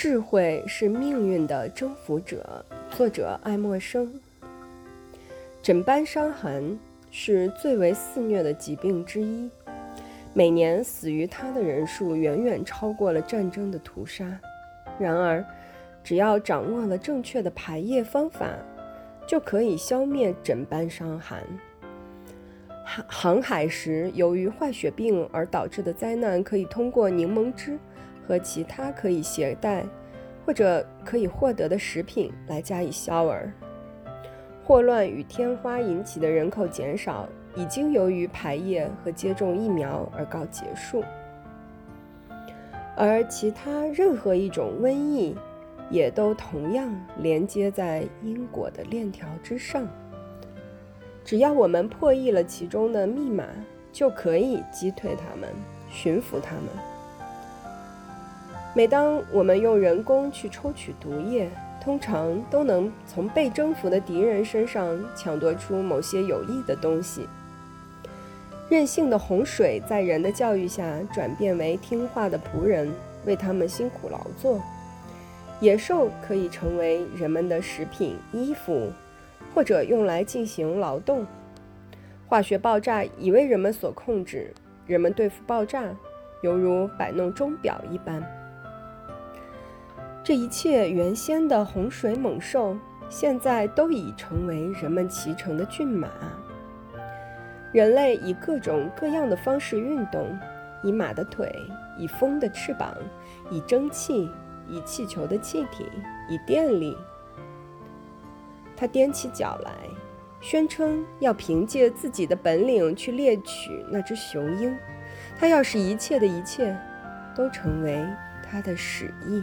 智慧是命运的征服者。作者爱默生。枕斑伤寒是最为肆虐的疾病之一，每年死于它的人数远远超过了战争的屠杀。然而，只要掌握了正确的排液方法，就可以消灭枕斑伤寒。航航海时由于坏血病而导致的灾难，可以通过柠檬汁。和其他可以携带或者可以获得的食品来加以消饵。霍乱与天花引起的人口减少，已经由于排液和接种疫苗而告结束。而其他任何一种瘟疫，也都同样连接在因果的链条之上。只要我们破译了其中的密码，就可以击退它们，驯服它们。每当我们用人工去抽取毒液，通常都能从被征服的敌人身上抢夺出某些有益的东西。任性的洪水在人的教育下转变为听话的仆人，为他们辛苦劳作。野兽可以成为人们的食品、衣服，或者用来进行劳动。化学爆炸已为人们所控制，人们对付爆炸犹如摆弄钟表一般。这一切原先的洪水猛兽，现在都已成为人们骑乘的骏马。人类以各种各样的方式运动：以马的腿，以风的翅膀，以蒸汽，以气球的气体，以电力。他踮起脚来，宣称要凭借自己的本领去猎取那只雄鹰。他要使一切的一切都成为他的使意。